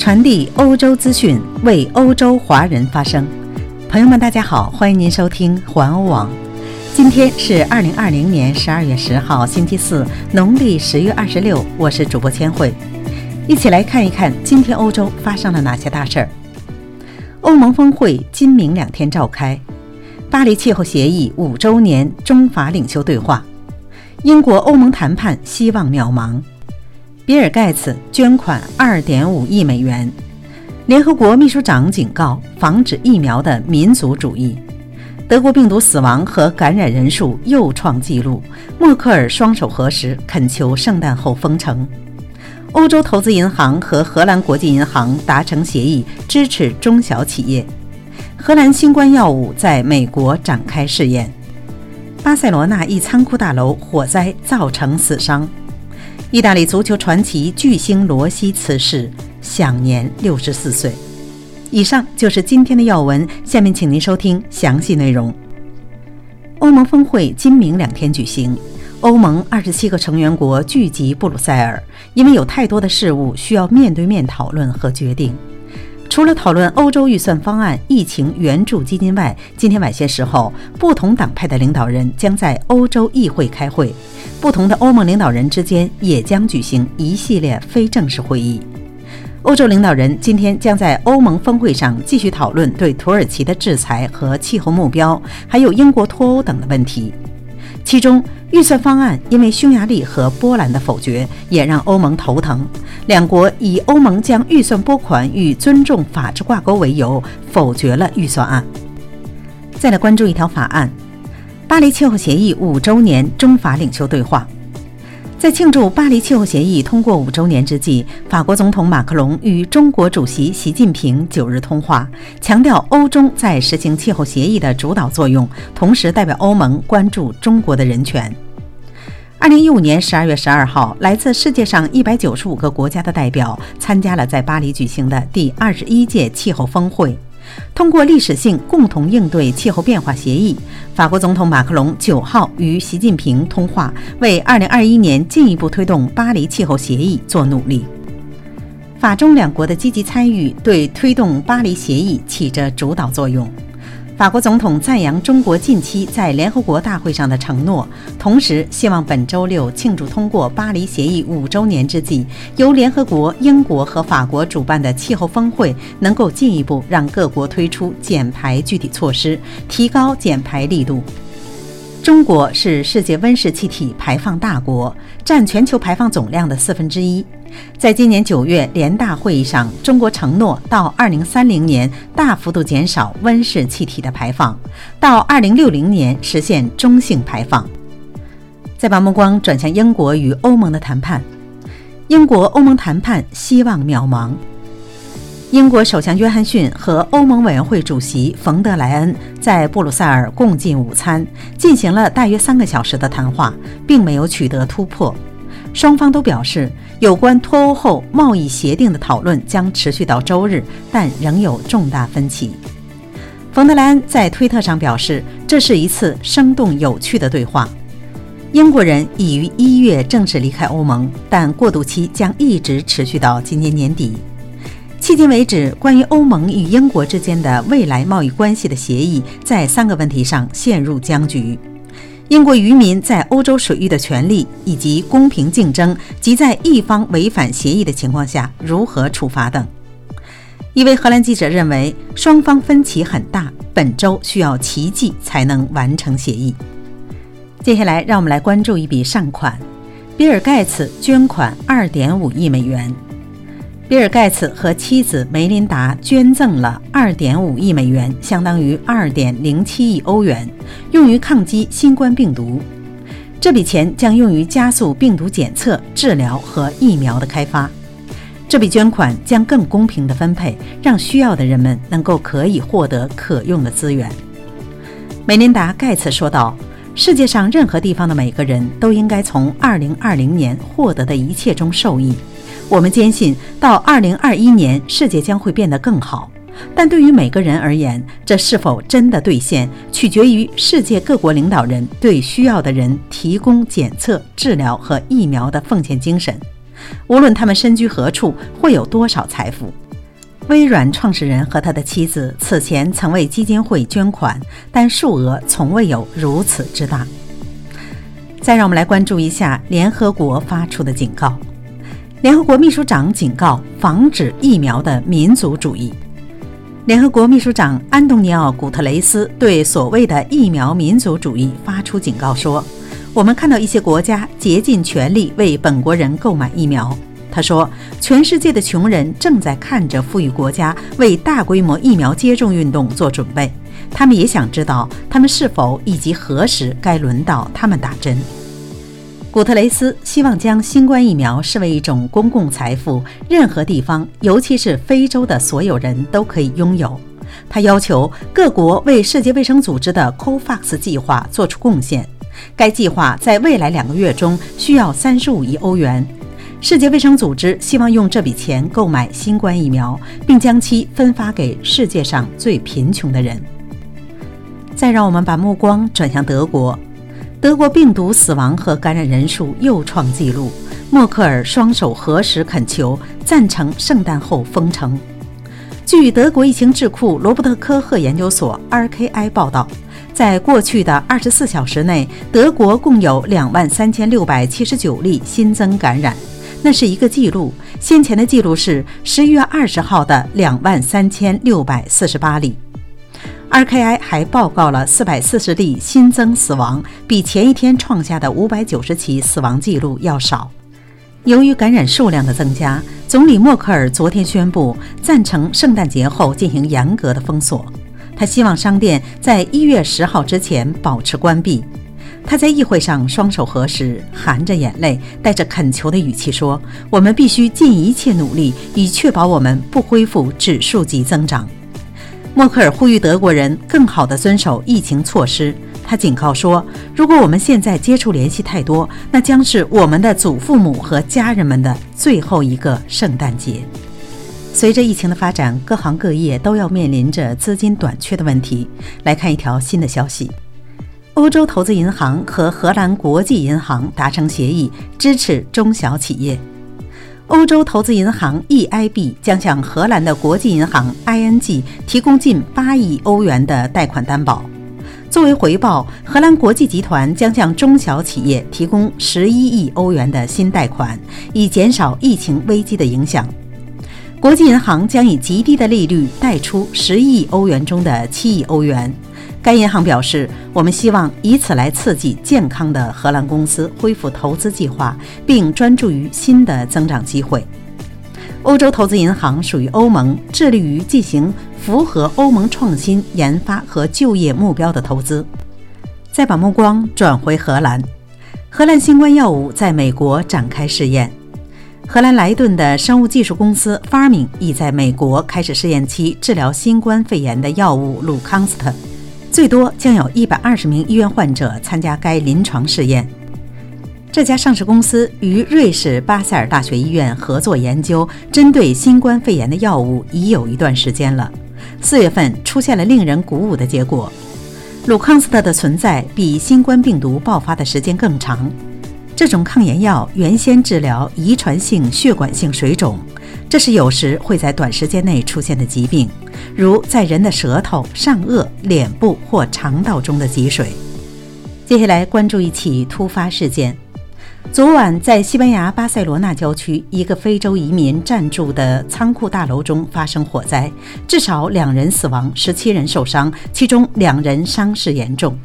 传递欧洲资讯，为欧洲华人发声。朋友们，大家好，欢迎您收听环欧网。今天是二零二零年十二月十号，星期四，农历十月二十六。我是主播千惠，一起来看一看今天欧洲发生了哪些大事儿。欧盟峰会今明两天召开，巴黎气候协议五周年，中法领袖对话。英国欧盟谈判希望渺茫。比尔盖茨捐款二点五亿美元。联合国秘书长警告防止疫苗的民族主义。德国病毒死亡和感染人数又创纪录。默克尔双手合十，恳求圣诞后封城。欧洲投资银行和荷兰国际银行达成协议，支持中小企业。荷兰新冠药物在美国展开试验。巴塞罗那一仓库大楼火灾造成死伤。意大利足球传奇巨星罗西辞世，享年六十四岁。以上就是今天的要闻，下面请您收听详细内容。欧盟峰会今明两天举行，欧盟二十七个成员国聚集布鲁塞尔，因为有太多的事务需要面对面讨论和决定。除了讨论欧洲预算方案、疫情援助基金外，今天晚些时候，不同党派的领导人将在欧洲议会开会，不同的欧盟领导人之间也将举行一系列非正式会议。欧洲领导人今天将在欧盟峰会上继续讨论对土耳其的制裁和气候目标，还有英国脱欧等的问题。其中，预算方案因为匈牙利和波兰的否决，也让欧盟头疼。两国以欧盟将预算拨款与尊重法治挂钩为由，否决了预算案。再来关注一条法案：巴黎气候协议五周年，中法领袖对话。在庆祝巴黎气候协议通过五周年之际，法国总统马克龙与中国主席习近平九日通话，强调欧中在实行气候协议的主导作用，同时代表欧盟关注中国的人权。二零一五年十二月十二号，来自世界上一百九十五个国家的代表参加了在巴黎举行的第二十一届气候峰会。通过历史性共同应对气候变化协议，法国总统马克龙九号与习近平通话，为二零二一年进一步推动巴黎气候协议做努力。法中两国的积极参与，对推动巴黎协议起着主导作用。法国总统赞扬中国近期在联合国大会上的承诺，同时希望本周六庆祝通过巴黎协议五周年之际，由联合国、英国和法国主办的气候峰会能够进一步让各国推出减排具体措施，提高减排力度。中国是世界温室气体排放大国，占全球排放总量的四分之一。在今年九月联大会议上，中国承诺到二零三零年大幅度减少温室气体的排放，到二零六零年实现中性排放。再把目光转向英国与欧盟的谈判，英国欧盟谈判希望渺茫。英国首相约翰逊和欧盟委员会主席冯德莱恩在布鲁塞尔共进午餐，进行了大约三个小时的谈话，并没有取得突破。双方都表示，有关脱欧后贸易协定的讨论将持续到周日，但仍有重大分歧。冯德莱恩在推特上表示，这是一次生动有趣的对话。英国人已于一月正式离开欧盟，但过渡期将一直持续到今年年底。迄今为止，关于欧盟与英国之间的未来贸易关系的协议，在三个问题上陷入僵局。英国渔民在欧洲水域的权利，以及公平竞争及在一方违反协议的情况下如何处罚等。一位荷兰记者认为，双方分歧很大，本周需要奇迹才能完成协议。接下来，让我们来关注一笔善款：比尔盖茨捐款二点五亿美元。比尔·盖茨和妻子梅琳达捐赠了2.5亿美元，相当于2.07亿欧元，用于抗击新冠病毒。这笔钱将用于加速病毒检测、治疗和疫苗的开发。这笔捐款将更公平地分配，让需要的人们能够可以获得可用的资源。梅琳达·盖茨说道：“世界上任何地方的每个人都应该从2020年获得的一切中受益。”我们坚信，到二零二一年，世界将会变得更好。但对于每个人而言，这是否真的兑现，取决于世界各国领导人对需要的人提供检测、治疗和疫苗的奉献精神。无论他们身居何处，会有多少财富。微软创始人和他的妻子此前曾为基金会捐款，但数额从未有如此之大。再让我们来关注一下联合国发出的警告。联合国秘书长警告防止疫苗的民族主义。联合国秘书长安东尼奥·古特雷斯对所谓的疫苗民族主义发出警告说：“我们看到一些国家竭尽全力为本国人购买疫苗。”他说：“全世界的穷人正在看着富裕国家为大规模疫苗接种运动做准备，他们也想知道他们是否以及何时该轮到他们打针。”古特雷斯希望将新冠疫苗视为一种公共财富，任何地方，尤其是非洲的所有人都可以拥有。他要求各国为世界卫生组织的 COVAX 计划做出贡献，该计划在未来两个月中需要三十五亿欧元。世界卫生组织希望用这笔钱购买新冠疫苗，并将其分发给世界上最贫穷的人。再让我们把目光转向德国，德国病毒死亡和感染人数又创纪录。默克尔双手合十恳求，赞成圣诞后封城。据德国疫情智库罗伯特科赫研究所 （RKI） 报道，在过去的24小时内，德国共有2万3679例新增感染。那是一个记录，先前的记录是十一月二十号的两万三千六百四十八例。RKI 还报告了四百四十例新增死亡，比前一天创下的五百九十起死亡记录要少。由于感染数量的增加，总理默克尔昨天宣布赞成圣诞节后进行严格的封锁。他希望商店在一月十号之前保持关闭。他在议会上双手合十，含着眼泪，带着恳求的语气说：“我们必须尽一切努力，以确保我们不恢复指数级增长。”默克尔呼吁德国人更好地遵守疫情措施。他警告说：“如果我们现在接触联系太多，那将是我们的祖父母和家人们的最后一个圣诞节。”随着疫情的发展，各行各业都要面临着资金短缺的问题。来看一条新的消息。欧洲投资银行和荷兰国际银行达成协议，支持中小企业。欧洲投资银行 EIB 将向荷兰的国际银行 ING 提供近八亿欧元的贷款担保。作为回报，荷兰国际集团将向中小企业提供十一亿欧元的新贷款，以减少疫情危机的影响。国际银行将以极低的利率贷出十亿欧元中的七亿欧元。该银行表示：“我们希望以此来刺激健康的荷兰公司恢复投资计划，并专注于新的增长机会。”欧洲投资银行属于欧盟，致力于进行符合欧盟创新研发和就业目标的投资。再把目光转回荷兰，荷兰新冠药物在美国展开试验。荷兰莱顿的生物技术公司 Farming 已在美国开始试验期治疗新冠肺炎的药物鲁康斯特。最多将有一百二十名医院患者参加该临床试验。这家上市公司与瑞士巴塞尔大学医院合作研究针对新冠肺炎的药物已有一段时间了。四月份出现了令人鼓舞的结果：鲁康斯特的存在比新冠病毒爆发的时间更长。这种抗炎药原先治疗遗传性血管性水肿，这是有时会在短时间内出现的疾病。如在人的舌头、上颚、脸部或肠道中的积水。接下来关注一起突发事件：昨晚在西班牙巴塞罗那郊区一个非洲移民暂住的仓库大楼中发生火灾，至少两人死亡，十七人受伤，其中两人伤势严重。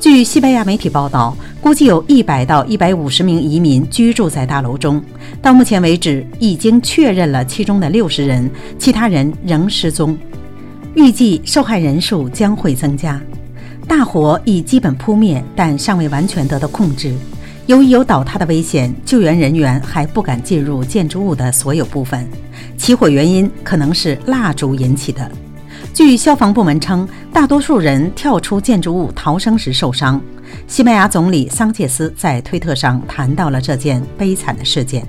据西班牙媒体报道，估计有一百到一百五十名移民居住在大楼中。到目前为止，已经确认了其中的六十人，其他人仍失踪。预计受害人数将会增加。大火已基本扑灭，但尚未完全得到控制。由于有倒塌的危险，救援人员还不敢进入建筑物的所有部分。起火原因可能是蜡烛引起的。据消防部门称，大多数人跳出建筑物逃生时受伤。西班牙总理桑切斯在推特上谈到了这件悲惨的事件。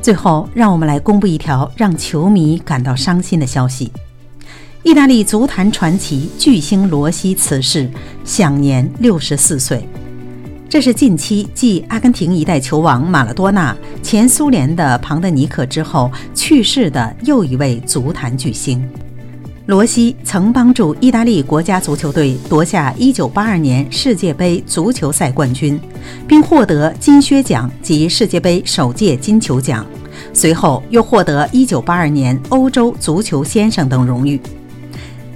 最后，让我们来公布一条让球迷感到伤心的消息：意大利足坛传奇巨星罗西辞世，享年六十四岁。这是近期继阿根廷一代球王马拉多纳、前苏联的庞德尼克之后去世的又一位足坛巨星。罗西曾帮助意大利国家足球队夺下1982年世界杯足球赛冠军，并获得金靴奖及世界杯首届金球奖。随后又获得1982年欧洲足球先生等荣誉。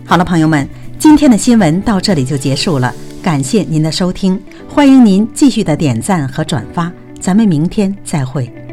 好了，朋友们，今天的新闻到这里就结束了，感谢您的收听。欢迎您继续的点赞和转发，咱们明天再会。